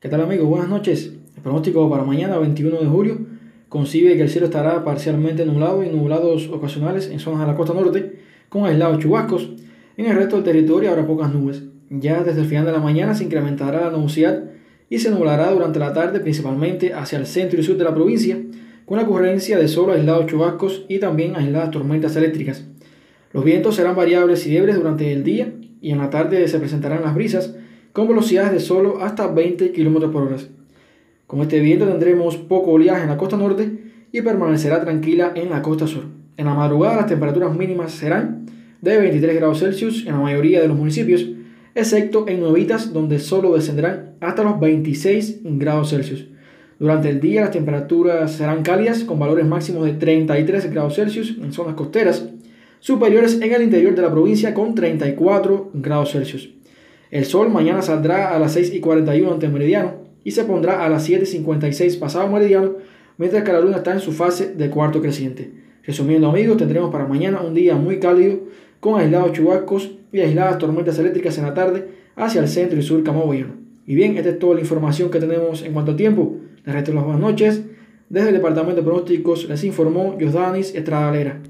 ¿Qué tal amigos? Buenas noches. El pronóstico para mañana 21 de julio concibe que el cielo estará parcialmente nublado y nublados ocasionales en zonas de la costa norte con aislados chubascos. En el resto del territorio habrá pocas nubes. Ya desde el final de la mañana se incrementará la nubosidad y se nublará durante la tarde principalmente hacia el centro y sur de la provincia con la ocurrencia de solo aislados chubascos y también aisladas tormentas eléctricas. Los vientos serán variables y débiles durante el día y en la tarde se presentarán las brisas con velocidades de solo hasta 20 km por hora. Con este viento tendremos poco oleaje en la costa norte y permanecerá tranquila en la costa sur. En la madrugada las temperaturas mínimas serán de 23 grados Celsius en la mayoría de los municipios, excepto en Novitas donde solo descenderán hasta los 26 grados Celsius. Durante el día las temperaturas serán cálidas con valores máximos de 33 grados Celsius en zonas costeras, superiores en el interior de la provincia con 34 grados Celsius. El sol mañana saldrá a las 6 y 41 ante meridiano y se pondrá a las 7 y 56 pasado meridiano, mientras que la luna está en su fase de cuarto creciente. Resumiendo amigos, tendremos para mañana un día muy cálido con aislados chubascos y aisladas tormentas eléctricas en la tarde hacia el centro y sur camagüeyano. Y bien, esta es toda la información que tenemos en cuanto a tiempo. Les resto las buenas noches. Desde el Departamento de Pronósticos les informó Josdanis Estradalera.